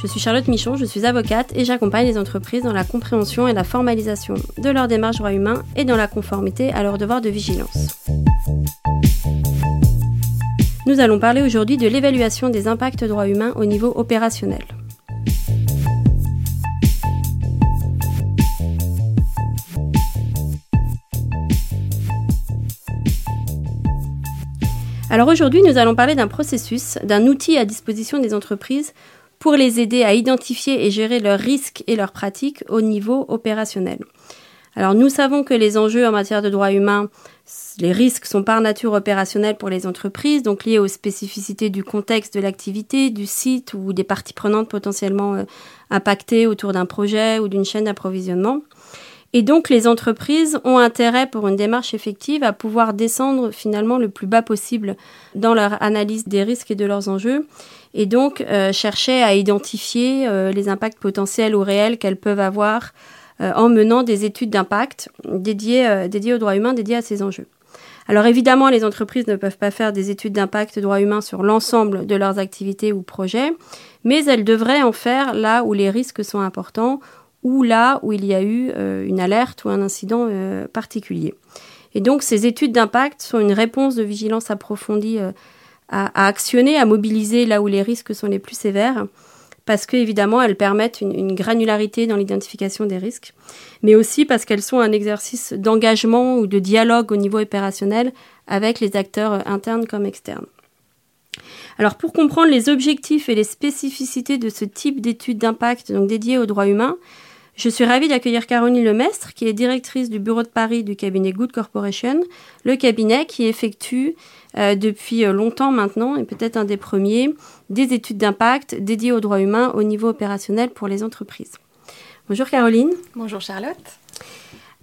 Je suis Charlotte Michon, je suis avocate et j'accompagne les entreprises dans la compréhension et la formalisation de leurs démarches droits humains et dans la conformité à leurs devoirs de vigilance. Nous allons parler aujourd'hui de l'évaluation des impacts droits humains au niveau opérationnel. Alors aujourd'hui, nous allons parler d'un processus, d'un outil à disposition des entreprises pour les aider à identifier et gérer leurs risques et leurs pratiques au niveau opérationnel. Alors nous savons que les enjeux en matière de droits humains, les risques sont par nature opérationnels pour les entreprises, donc liés aux spécificités du contexte de l'activité, du site ou des parties prenantes potentiellement euh, impactées autour d'un projet ou d'une chaîne d'approvisionnement. Et donc les entreprises ont intérêt pour une démarche effective à pouvoir descendre finalement le plus bas possible dans leur analyse des risques et de leurs enjeux et donc euh, chercher à identifier euh, les impacts potentiels ou réels qu'elles peuvent avoir euh, en menant des études d'impact dédiées, dédiées aux droits humains, dédiées à ces enjeux. Alors évidemment, les entreprises ne peuvent pas faire des études d'impact droits humains sur l'ensemble de leurs activités ou projets, mais elles devraient en faire là où les risques sont importants ou là où il y a eu une alerte ou un incident particulier. Et donc ces études d'impact sont une réponse de vigilance approfondie à, actionner, à mobiliser là où les risques sont les plus sévères, parce qu'évidemment, elles permettent une, granularité dans l'identification des risques, mais aussi parce qu'elles sont un exercice d'engagement ou de dialogue au niveau opérationnel avec les acteurs internes comme externes. Alors pour comprendre les objectifs et les spécificités de ce type d'études d'impact donc dédiées aux droits humains, je suis ravie d'accueillir Caroline Lemestre, qui est directrice du bureau de Paris du cabinet Good Corporation, le cabinet qui effectue euh, depuis euh, longtemps maintenant, et peut-être un des premiers, des études d'impact dédiées aux droits humains au niveau opérationnel pour les entreprises. Bonjour Caroline. Bonjour Charlotte.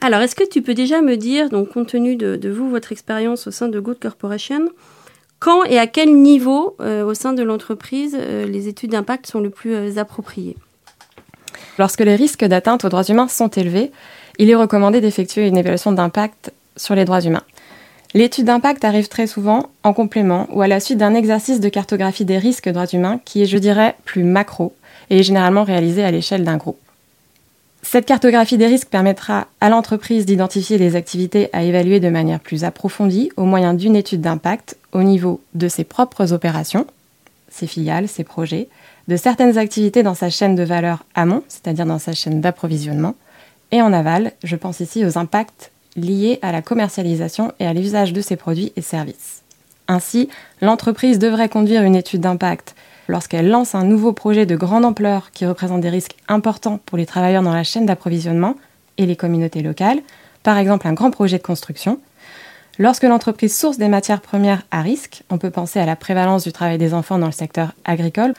Alors, est-ce que tu peux déjà me dire, donc compte tenu de, vous, votre expérience au sein de Good Corporation, quand et à quel niveau euh, au sein de l'entreprise les études d'impact sont le plus appropriées? Lorsque les risques d'atteinte aux droits humains sont élevés, il est recommandé d'effectuer une évaluation d'impact sur les droits humains. L'étude d'impact arrive très souvent en complément ou à la suite d'un exercice de cartographie des risques droits humains qui est, je dirais, plus macro et est généralement réalisé à l'échelle d'un groupe. Cette cartographie des risques permettra à l'entreprise d'identifier les activités à évaluer de manière plus approfondie au moyen d'une étude d'impact au niveau de ses propres opérations, ses filiales, ses projets, de certaines activités dans sa chaîne de valeur amont, c'est-à-dire dans sa chaîne d'approvisionnement, et en aval, je pense ici aux impacts liés à la commercialisation et à l'usage de ses produits et services. Ainsi, l'entreprise devrait conduire une étude d'impact lorsqu'elle lance un nouveau projet de grande ampleur qui représente des risques importants pour les travailleurs dans la chaîne d'approvisionnement et les communautés locales, par exemple un grand projet de construction. Lorsque l'entreprise source des matières premières à risque, on peut penser à la prévalence du travail des enfants dans le secteur agricole,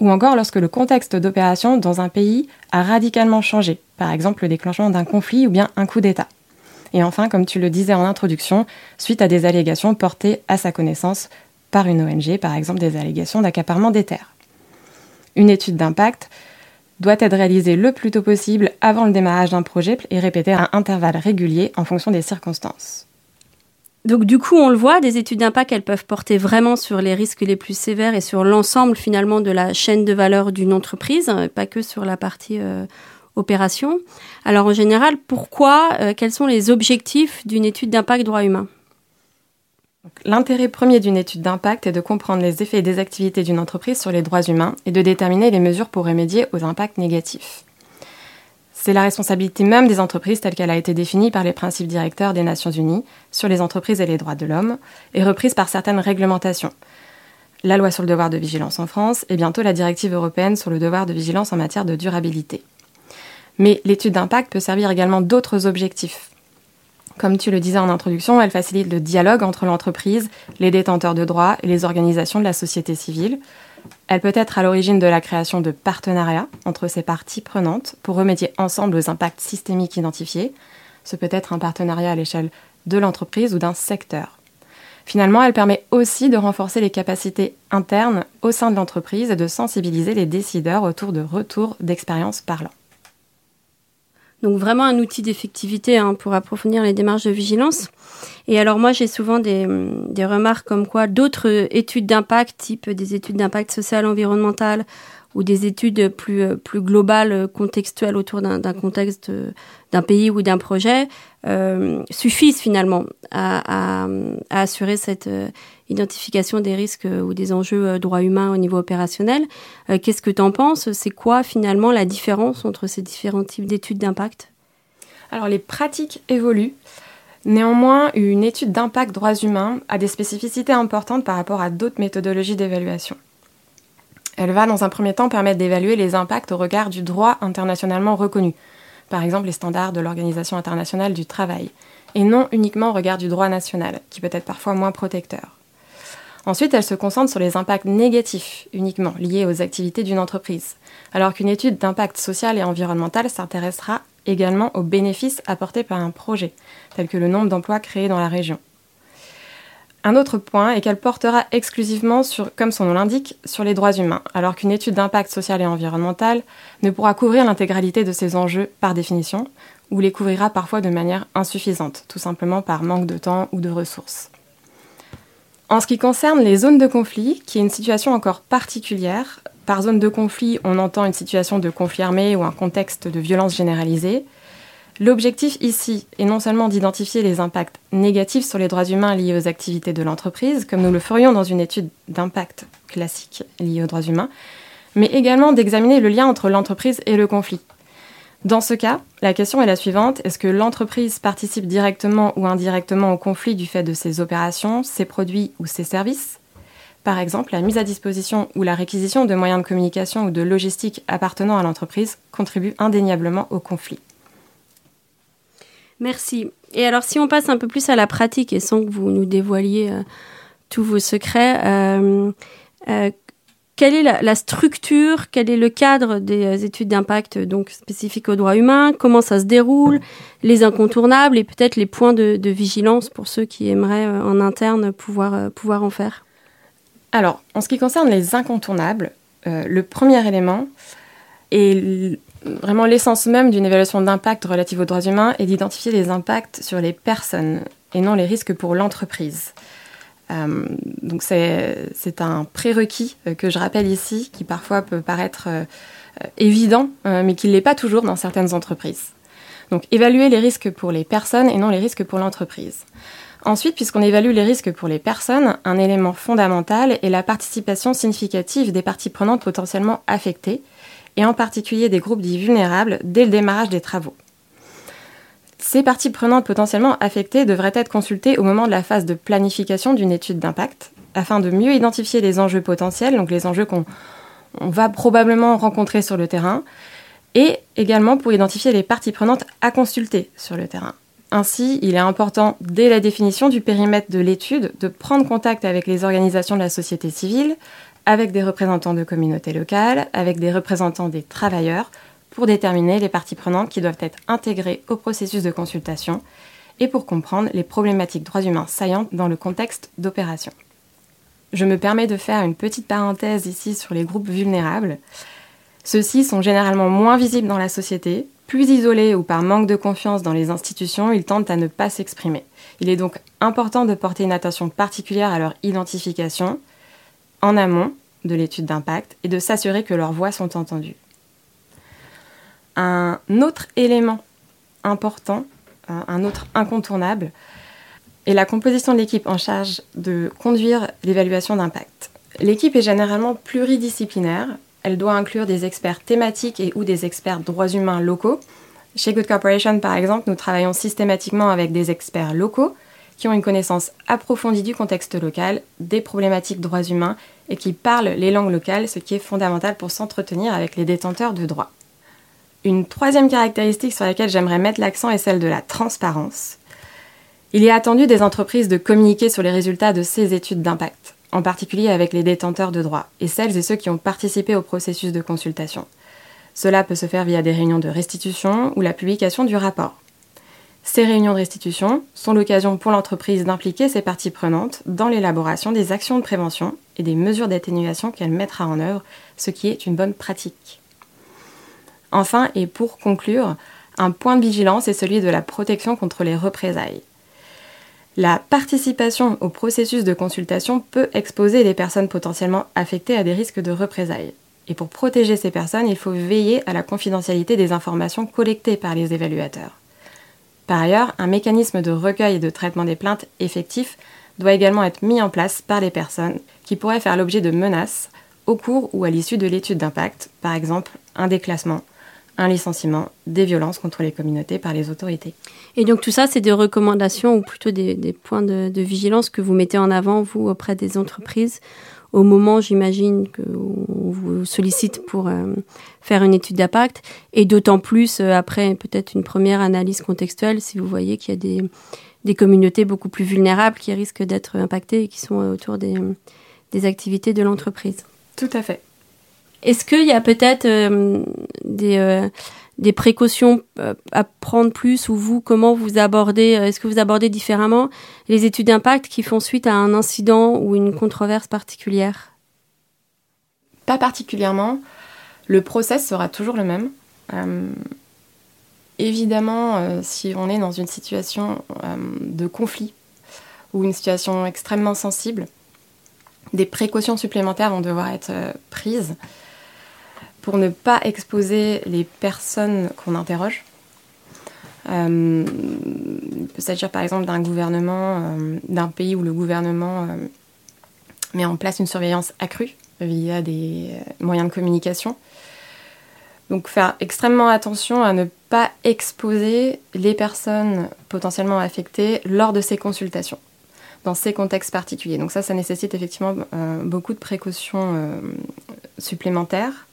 ou encore lorsque le contexte d'opération dans un pays a radicalement changé, par exemple le déclenchement d'un conflit ou bien un coup d'État. Et enfin, comme tu le disais en introduction, suite à des allégations portées à sa connaissance par une ONG, par exemple des allégations d'accaparement des terres. Une étude d'impact doit être réalisée le plus tôt possible avant le démarrage d'un projet et répétée à intervalles réguliers en fonction des circonstances. Donc du coup, on le voit, des études d'impact, elles peuvent porter vraiment sur les risques les plus sévères et sur l'ensemble finalement de la chaîne de valeur d'une entreprise, hein, pas que sur la partie euh, opération. Alors en général, pourquoi, euh, quels sont les objectifs d'une étude d'impact droit humain? L'intérêt premier d'une étude d'impact est de comprendre les effets des activités d'une entreprise sur les droits humains et de déterminer les mesures pour remédier aux impacts négatifs. C'est la responsabilité même des entreprises telle qu'elle a été définie par les principes directeurs des Nations Unies sur les entreprises et les droits de l'homme et reprise par certaines réglementations. La loi sur le devoir de vigilance en France et bientôt la directive européenne sur le devoir de vigilance en matière de durabilité. Mais l'étude d'impact peut servir également d'autres objectifs. Comme tu le disais en introduction, elle facilite le dialogue entre l'entreprise, les détenteurs de droits et les organisations de la société civile, elle peut être à l'origine de la création de partenariats entre ces parties prenantes pour remédier ensemble aux impacts systémiques identifiés. Ce peut être un partenariat à l'échelle de l'entreprise ou d'un secteur. Finalement, elle permet aussi de renforcer les capacités internes au sein de l'entreprise et de sensibiliser les décideurs autour de retours d'expérience parlant. Donc vraiment un outil d'effectivité hein, pour approfondir les démarches de vigilance. Et alors moi j'ai souvent des, des, remarques comme quoi d'autres études d'impact, type des études d'impact social environnemental ou des études plus, plus globales, contextuelles autour d'un contexte d'un pays ou d'un projet, euh, suffisent finalement à, à, à assurer cette identification des risques ou des enjeux euh, droits humains au niveau opérationnel. Euh, qu'est-ce que tu en penses? C'est quoi finalement la différence entre ces différents types d'études d'impact? Alors les pratiques évoluent. Néanmoins, une étude d'impact droits humains a des spécificités importantes par rapport à d'autres méthodologies d'évaluation. Elle va dans un premier temps permettre d'évaluer les impacts au regard du droit internationalement reconnu, par exemple les standards de l'Organisation internationale du travail, et non uniquement au regard du droit national, qui peut être parfois moins protecteur. Ensuite, elle se concentre sur les impacts négatifs uniquement liés aux activités d'une entreprise, alors qu'une étude d'impact social et environnemental s'intéressera également aux bénéfices apportés par un projet, tel que le nombre d'emplois créés dans la région. Un autre point est qu'elle portera exclusivement sur, comme son nom l'indique, sur les droits humains, alors qu'une étude d'impact social et environnemental ne pourra couvrir l'intégralité de ces enjeux par définition, ou les couvrira parfois de manière insuffisante, tout simplement par manque de temps ou de ressources. En ce qui concerne les zones de conflit, qui est une situation encore particulière, par zone de conflit, on entend une situation de conflit armé ou un contexte de violence généralisée, L'objectif ici est non seulement d'identifier les impacts négatifs sur les droits humains liés aux activités de l'entreprise, comme nous le ferions dans une étude d'impact classique liée aux droits humains, mais également d'examiner le lien entre l'entreprise et le conflit. Dans ce cas, la question est la suivante, est-ce que l'entreprise participe directement ou indirectement au conflit du fait de ses opérations, ses produits ou ses services? Par exemple, la mise à disposition ou la réquisition de moyens de communication ou de logistique appartenant à l'entreprise contribue indéniablement au conflit. Merci. Et alors, si on passe un peu plus à la pratique et sans que vous nous dévoiliez euh, tous vos secrets, euh, euh, quelle est la, structure, quel est le cadre des euh, études d'impact donc spécifiques aux droits humains, comment ça se déroule, les incontournables et peut-être les points de, vigilance pour ceux qui aimeraient euh, en interne pouvoir, euh, pouvoir en faire Alors, en ce qui concerne les incontournables, le premier élément est vraiment l'essence même d'une évaluation d'impact relative aux droits humains est d'identifier les impacts sur les personnes et non les risques pour l'entreprise. Euh, donc c'est un prérequis euh, que je rappelle ici, qui parfois peut paraître euh, évident, mais qui ne l'est pas toujours dans certaines entreprises. Donc évaluer les risques pour les personnes et non les risques pour l'entreprise. Ensuite, puisqu'on évalue les risques pour les personnes, un élément fondamental est la participation significative des parties prenantes potentiellement affectées, et en particulier des groupes dits vulnérables, dès le démarrage des travaux. Ces parties prenantes potentiellement affectées devraient être consultées au moment de la phase de planification d'une étude d'impact, afin de mieux identifier les enjeux potentiels, donc les enjeux qu'on va probablement rencontrer sur le terrain, et également pour identifier les parties prenantes à consulter sur le terrain. Ainsi, il est important, dès la définition du périmètre de l'étude, de prendre contact avec les organisations de la société civile, avec des représentants de communautés locales, avec des représentants des travailleurs, pour déterminer les parties prenantes qui doivent être intégrées au processus de consultation et pour comprendre les problématiques droits humains saillantes dans le contexte d'opération. Je me permets de faire une petite parenthèse ici sur les groupes vulnérables. Ceux-ci sont généralement moins visibles dans la société, plus isolés ou par manque de confiance dans les institutions, ils tentent à ne pas s'exprimer. Il est donc important de porter une attention particulière à leur identification, en amont de l'étude d'impact et de s'assurer que leurs voix sont entendues. Un autre élément important, un autre incontournable, est la composition de l'équipe en charge de conduire l'évaluation d'impact. L'équipe est généralement pluridisciplinaire. Elle doit inclure des experts thématiques et ou des experts droits humains locaux. Chez Good Corporation, par exemple, nous travaillons systématiquement avec des experts locaux qui ont une connaissance approfondie du contexte local, des problématiques droits humains et qui parlent les langues locales, ce qui est fondamental pour s'entretenir avec les détenteurs de droits. Une troisième caractéristique sur laquelle j'aimerais mettre l'accent est celle de la transparence. Il est attendu des entreprises de communiquer sur les résultats de ces études d'impact, en particulier avec les détenteurs de droits et celles et ceux qui ont participé au processus de consultation. Cela peut se faire via des réunions de restitution ou la publication du rapport. Ces réunions de restitution sont l'occasion pour l'entreprise d'impliquer ses parties prenantes dans l'élaboration des actions de prévention et des mesures d'atténuation qu'elle mettra en œuvre, ce qui est une bonne pratique. Enfin, et pour conclure, un point de vigilance est celui de la protection contre les représailles. La participation au processus de consultation peut exposer les personnes potentiellement affectées à des risques de représailles. Et pour protéger ces personnes, il faut veiller à la confidentialité des informations collectées par les évaluateurs. Par ailleurs, un mécanisme de recueil et de traitement des plaintes effectif doit également être mis en place par les personnes qui pourraient faire l'objet de menaces au cours ou à l'issue de l'étude d'impact, par exemple un déclassement, un licenciement, des violences contre les communautés par les autorités. Et donc tout ça, c'est des recommandations ou plutôt des, points de, vigilance que vous mettez en avant, vous, auprès des entreprises, au moment, j'imagine, que vous sollicite pour euh, faire une étude d'impact, et d'autant plus euh, après peut-être une première analyse contextuelle, si vous voyez qu'il y a des, des, communautés beaucoup plus vulnérables qui risquent d'être impactées et qui sont autour des, des activités de l'entreprise. Tout à fait. Est-ce qu'il y a peut-être euh, des, euh, des précautions euh, à prendre plus ou vous, comment vous abordez, est-ce que vous abordez différemment les études d'impact qui font suite à un incident ou une controverse particulière? Pas particulièrement. Le process sera toujours le même. évidemment, si on est dans une situation de conflit ou une situation extrêmement sensible, des précautions supplémentaires vont devoir être prises pour ne pas exposer les personnes qu'on interroge. Euh, il s'agir par exemple d'un gouvernement, euh, d'un pays où le gouvernement euh, met en place une surveillance accrue via des moyens de communication. Donc faire extrêmement attention à ne pas exposer les personnes potentiellement affectées lors de ces consultations, dans ces contextes particuliers. Donc ça, ça nécessite effectivement beaucoup de précautions supplémentaires.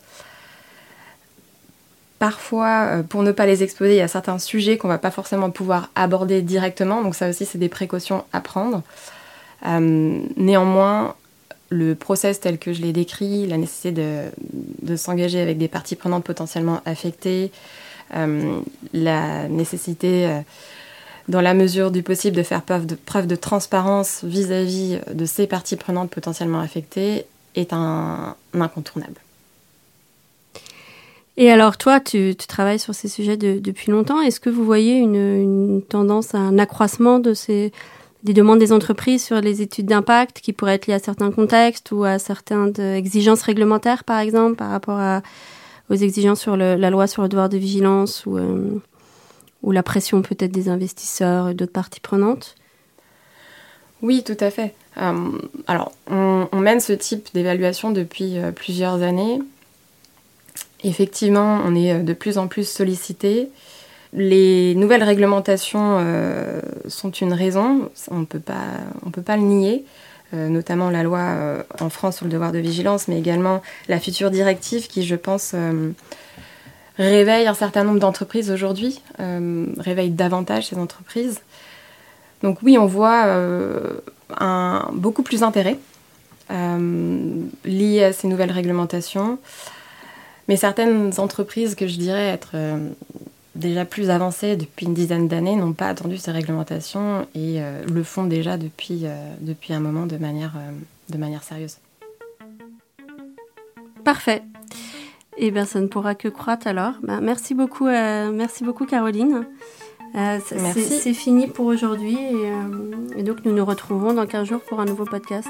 Parfois, euh, pour ne pas les exposer, il y a certains sujets qu'on va pas forcément pouvoir aborder directement, donc ça aussi c'est des précautions à prendre. Euh, néanmoins, le process tel que je l'ai décrit, la nécessité de, s'engager avec des parties prenantes potentiellement affectées, euh, la nécessité, dans la mesure du possible, de faire preuve de, preuve de transparence vis-à-vis de ces parties prenantes potentiellement affectées est un incontournable. Et alors toi, tu, travailles sur ces sujets depuis longtemps. Est-ce que vous voyez une, tendance à un accroissement de ces, des demandes des entreprises sur les études d'impact qui pourraient être liées à certains contextes ou à certaines exigences réglementaires, par exemple, par rapport aux exigences sur la loi sur le devoir de vigilance ou, euh, ou la pression peut-être des investisseurs et d'autres parties prenantes? Oui, tout à fait. Euh, alors, on, mène ce type d'évaluation depuis euh, plusieurs années. Effectivement, on est euh, de plus en plus sollicité. Les nouvelles réglementations euh, sont une raison, on ne peut pas le nier, euh, notamment la loi en France sur le devoir de vigilance, mais également la future directive qui, je pense, réveille un certain nombre d'entreprises aujourd'hui, réveille davantage ces entreprises. Donc oui, on voit beaucoup plus d'intérêt lié à ces nouvelles réglementations. Mais certaines entreprises que je dirais être euh, déjà plus avancées depuis une dizaine d'années n'ont pas attendu ces réglementations et euh, le font déjà depuis, euh, depuis un moment de manière, de manière sérieuse. Parfait. Eh bien, ça ne pourra que croître alors. Ben, merci, beaucoup, merci beaucoup, Caroline. C'est fini pour aujourd'hui et, et donc nous nous retrouvons dans 15 jours pour un nouveau podcast.